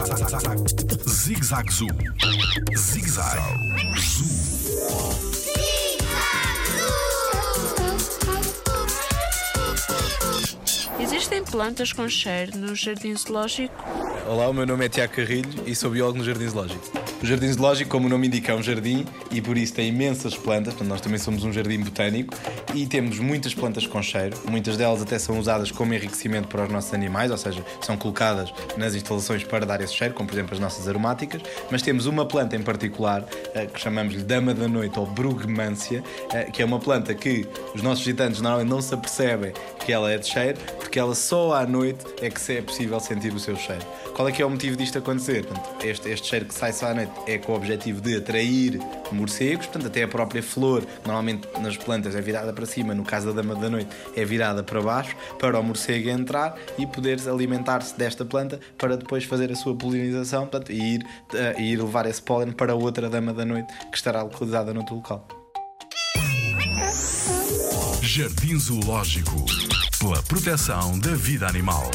Zig Zag Zoo. Zig Zag Zoo. Existem plantas com cheiro no jardim zoológico? Olá, o meu nome é Tiago Carrilho e sou biólogo no Jardim Zoológico. O Jardim Zoológico, como o nome indica, é um jardim e por isso tem imensas plantas, portanto, nós também somos um jardim botânico e temos muitas plantas com cheiro, muitas delas até são usadas como enriquecimento para os nossos animais, ou seja, são colocadas nas instalações para dar esse cheiro, como por exemplo as nossas aromáticas, mas temos uma planta em particular eh, que chamamos-lhe Dama da Noite ou Brugmância, eh, que é uma planta que os nossos visitantes normalmente não se apercebem que ela é de cheiro, porque ela só à noite é que é possível sentir o seu cheiro. Qual é que é o motivo disto acontecer? Portanto, este, este cheiro que sai só à noite é com o objetivo de atrair morcegos, portanto, até a própria flor, normalmente nas plantas é virada para cima, no caso da dama da noite é virada para baixo, para o morcego entrar e poder alimentar-se desta planta para depois fazer a sua polinização portanto, e, ir, uh, e ir levar esse pólen para outra dama da noite que estará localizada noutro local. Jardim Zoológico pela proteção da vida animal.